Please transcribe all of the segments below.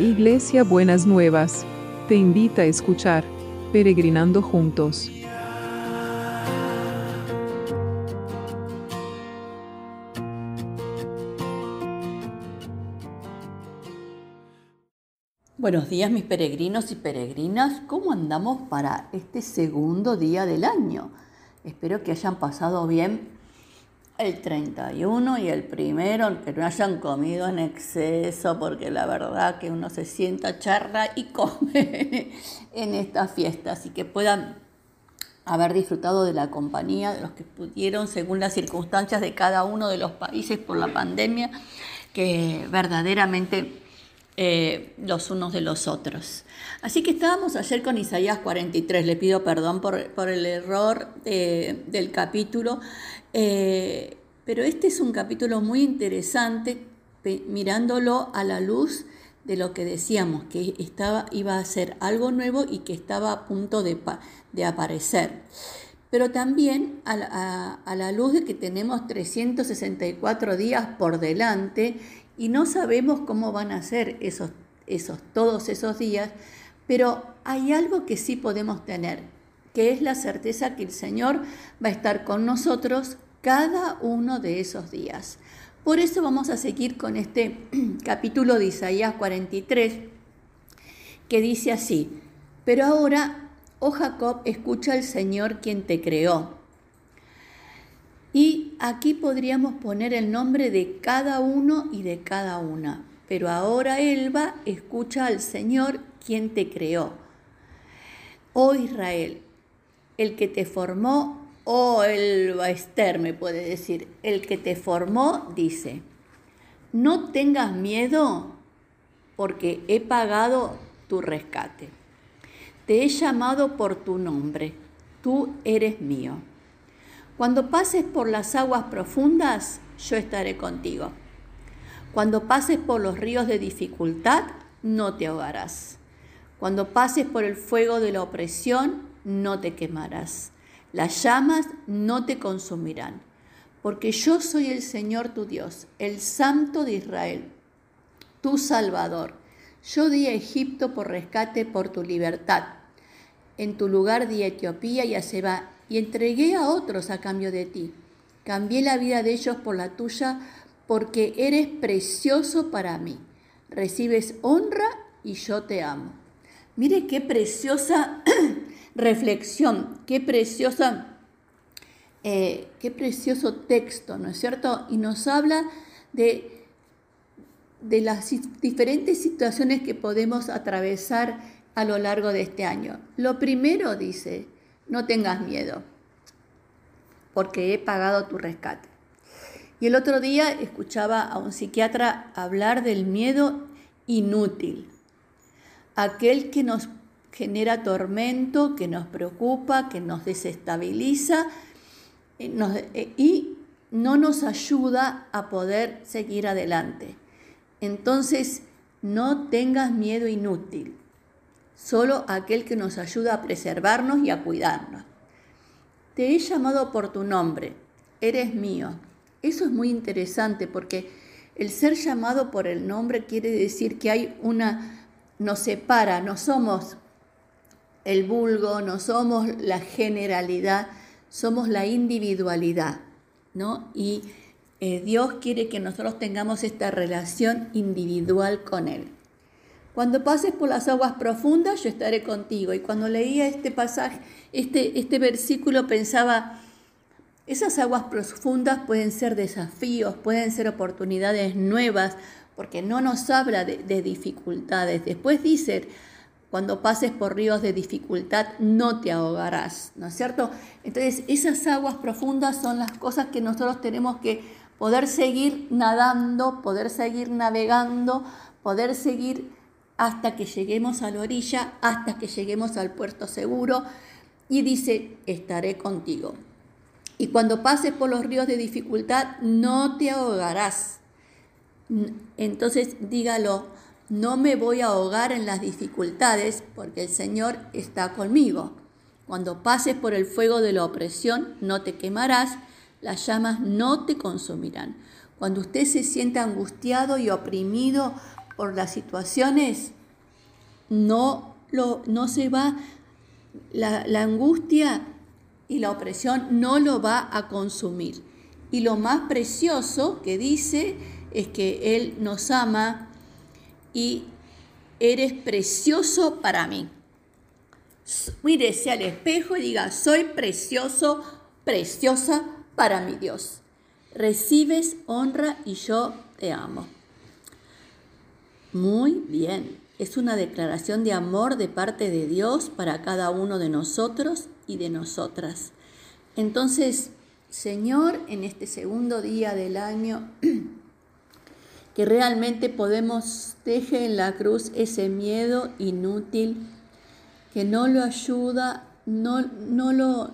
Iglesia Buenas Nuevas, te invita a escuchar Peregrinando Juntos. Buenos días mis peregrinos y peregrinas, ¿cómo andamos para este segundo día del año? Espero que hayan pasado bien el 31 y el primero, que no hayan comido en exceso, porque la verdad que uno se sienta charla y come en esta fiesta, así que puedan haber disfrutado de la compañía de los que pudieron según las circunstancias de cada uno de los países por la pandemia, que verdaderamente eh, los unos de los otros. Así que estábamos ayer con Isaías 43, le pido perdón por, el error eh, del capítulo, eh, pero este es un capítulo muy interesante mirándolo a la luz de lo que decíamos, que estaba, iba a ser algo nuevo y que estaba a punto de, de aparecer. Pero también a, a la luz de que tenemos 364 días por delante y no sabemos cómo van a ser esos, esos, todos esos días, pero hay algo que sí podemos tener, que es la certeza que el Señor va a estar con nosotros cada uno de esos días. Por eso vamos a seguir con este capítulo de Isaías 43, que dice así, pero ahora, oh Jacob, escucha al Señor quien te creó y aquí podríamos poner el nombre de cada uno y de cada una. Pero ahora Elba escucha al Señor quien te creó. Oh Israel, el que te formó, oh Elba Esther me puede decir, el que te formó dice, no tengas miedo porque he pagado tu rescate. Te he llamado por tu nombre, tú eres mío. Cuando pases por las aguas profundas, yo estaré contigo. Cuando pases por los ríos de dificultad, no te ahogarás. Cuando pases por el fuego de la opresión, no te quemarás. Las llamas no te consumirán, porque yo soy el Señor tu Dios, el Santo de Israel, tu Salvador. Yo di a Egipto por rescate por tu libertad. En tu lugar di a Etiopía y a Seba y entregué a otros a cambio de ti. Cambié la vida de ellos por la tuya porque eres precioso para mí. Recibes honra y yo te amo. Mire qué preciosa reflexión, qué preciosa, eh, qué precioso texto, ¿no es cierto? Y nos habla de, de las diferentes situaciones que podemos atravesar a lo largo de este año. Lo primero dice, no tengas miedo, porque he pagado tu rescate. Y el otro día escuchaba a un psiquiatra hablar del miedo inútil, aquel que nos genera tormento, que nos preocupa, que nos desestabiliza eh, eh, y no nos ayuda a poder seguir adelante. Entonces, no tengas miedo inútil solo aquel que nos ayuda a preservarnos y a cuidarnos. Te he llamado por tu nombre, eres mío. Eso es muy interesante porque el ser llamado por el nombre quiere decir que hay una, nos separa, no somos el vulgo, no somos la generalidad, somos la individualidad, ¿no? Y eh, Dios quiere que nosotros tengamos esta relación individual con Él. Cuando pases por las aguas profundas, yo estaré contigo. Y cuando leía este pasaje, este, este versículo, pensaba, esas aguas profundas pueden ser desafíos, pueden ser oportunidades nuevas, porque no nos habla de, de dificultades. Después dice, cuando pases por ríos de dificultad, no te ahogarás, ¿no es cierto? Entonces, esas aguas profundas son las cosas que nosotros tenemos que poder seguir nadando, poder seguir navegando, poder seguir hasta que lleguemos a la orilla, hasta que lleguemos al puerto seguro. Y dice, estaré contigo. Y cuando pases por los ríos de dificultad, no te ahogarás. Entonces dígalo, no me voy a ahogar en las dificultades porque el Señor está conmigo. Cuando pases por el fuego de la opresión, no te quemarás, las llamas no te consumirán. Cuando usted se sienta angustiado y oprimido por las situaciones, no, lo, no se va, la, la angustia y la opresión no lo va a consumir. Y lo más precioso que dice es que Él nos ama y eres precioso para mí. Mírese al espejo y diga, soy precioso, preciosa para mi Dios. Recibes honra y yo te amo. Muy bien, es una declaración de amor de parte de Dios para cada uno de nosotros y de nosotras. Entonces, Señor, en este segundo día del año, que realmente podemos deje en la cruz ese miedo inútil que no lo ayuda, no, no lo,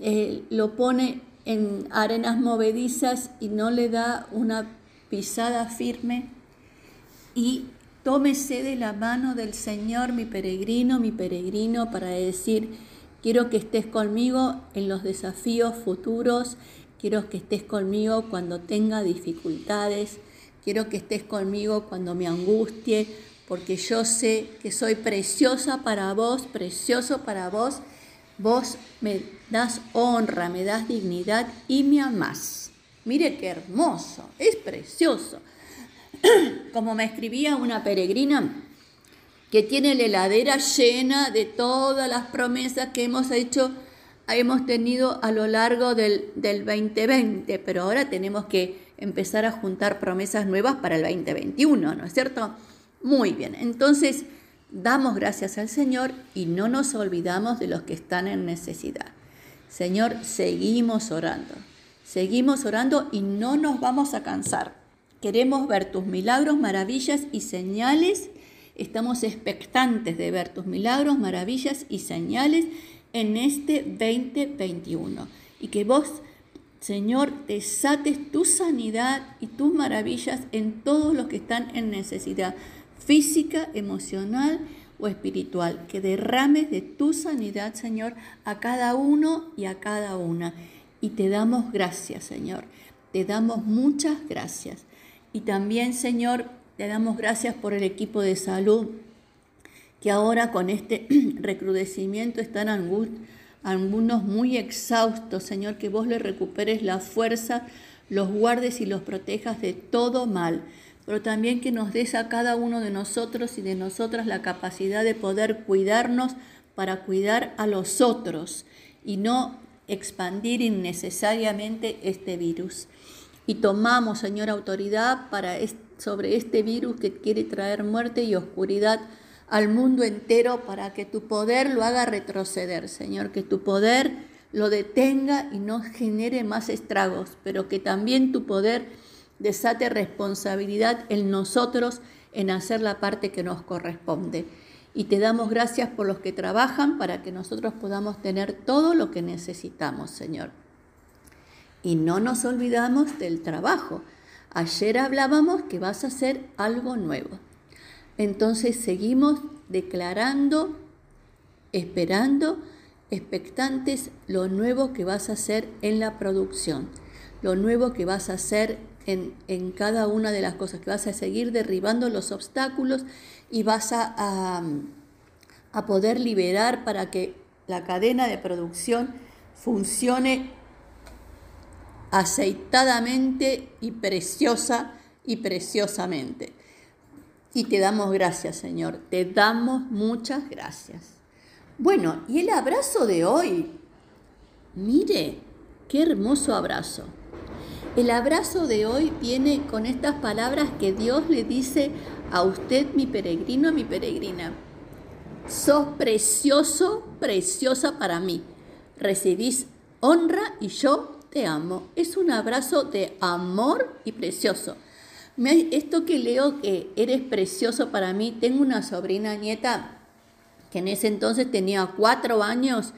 eh, lo pone en arenas movedizas y no le da una pisada firme. Y tómese de la mano del Señor, mi peregrino, mi peregrino, para decir, quiero que estés conmigo en los desafíos futuros, quiero que estés conmigo cuando tenga dificultades, quiero que estés conmigo cuando me angustie, porque yo sé que soy preciosa para vos, precioso para vos. Vos me das honra, me das dignidad y me amás. Mire qué hermoso, es precioso. Como me escribía una peregrina que tiene la heladera llena de todas las promesas que hemos hecho, hemos tenido a lo largo del, del 2020, pero ahora tenemos que empezar a juntar promesas nuevas para el 2021, ¿no es cierto? Muy bien, entonces damos gracias al Señor y no nos olvidamos de los que están en necesidad. Señor, seguimos orando, seguimos orando y no nos vamos a cansar. Queremos ver tus milagros, maravillas y señales. Estamos expectantes de ver tus milagros, maravillas y señales en este 2021. Y que vos, Señor, desates tu sanidad y tus maravillas en todos los que están en necesidad física, emocional o espiritual, que derrames de tu sanidad, Señor, a cada uno y a cada una. Y te damos gracias, Señor. Te damos muchas gracias. Y también, Señor, te damos gracias por el equipo de salud, que ahora con este recrudecimiento están algunos muy exhaustos, Señor, que vos les recuperes la fuerza, los guardes y los protejas de todo mal pero también que nos des a cada uno de nosotros y de nosotras la capacidad de poder cuidarnos para cuidar a los otros y no expandir innecesariamente este virus. Y tomamos, Señor, autoridad para sobre este virus que quiere traer muerte y oscuridad al mundo entero para que tu poder lo haga retroceder, Señor, que tu poder lo detenga y no genere más estragos, pero que también tu poder desate responsabilidad en nosotros en hacer la parte que nos corresponde. Y te damos gracias por los que trabajan para que nosotros podamos tener todo lo que necesitamos, Señor. Y no nos olvidamos del trabajo. Ayer hablábamos que vas a hacer algo nuevo. Entonces seguimos declarando, esperando, expectantes lo nuevo que vas a hacer en la producción, lo nuevo que vas a hacer en, cada una de las cosas, que vas a seguir derribando los obstáculos y vas a, a, poder liberar para que la cadena de producción funcione aceitadamente y preciosa y preciosamente. Y te damos gracias, Señor. Te damos muchas gracias. Bueno, y el abrazo de hoy. Mire, qué hermoso abrazo. El abrazo de hoy viene con estas palabras que Dios le dice a usted, mi peregrino, mi peregrina. Sos precioso, preciosa para mí. Recibís honra y yo te amo. Es un abrazo de amor y precioso. Esto que leo que eres precioso para mí, tengo una sobrina nieta que en ese entonces tenía cuatro años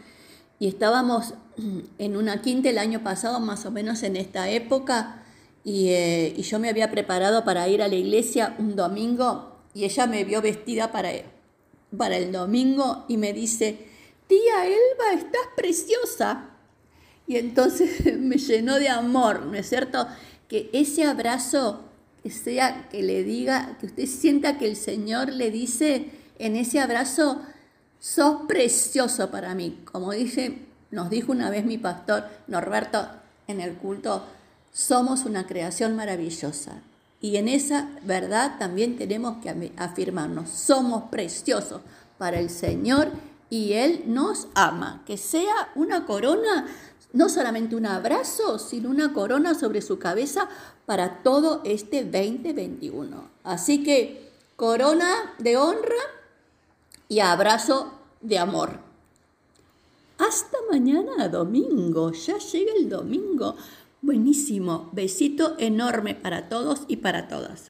y estábamos en una quinta el año pasado, más o menos en esta época, eh, y, yo me había preparado para ir a la iglesia un domingo y ella me vio vestida para, para el domingo y me dice, tía Elba, estás preciosa. Y entonces me llenó de amor, ¿no es cierto? Que ese abrazo sea que le diga, que usted sienta que el Señor le dice en ese abrazo, sos precioso para mí. Como dice, nos dijo una vez mi pastor Norberto en el culto, somos una creación maravillosa. Y en esa verdad también tenemos que afirmarnos, somos preciosos para el Señor y Él nos ama. Que sea una corona, no solamente un abrazo, sino una corona sobre su cabeza para todo este 2021. Así que corona de honra y abrazo de amor. Hasta mañana domingo, ya llega el domingo. Buenísimo, besito enorme para todos y para todas.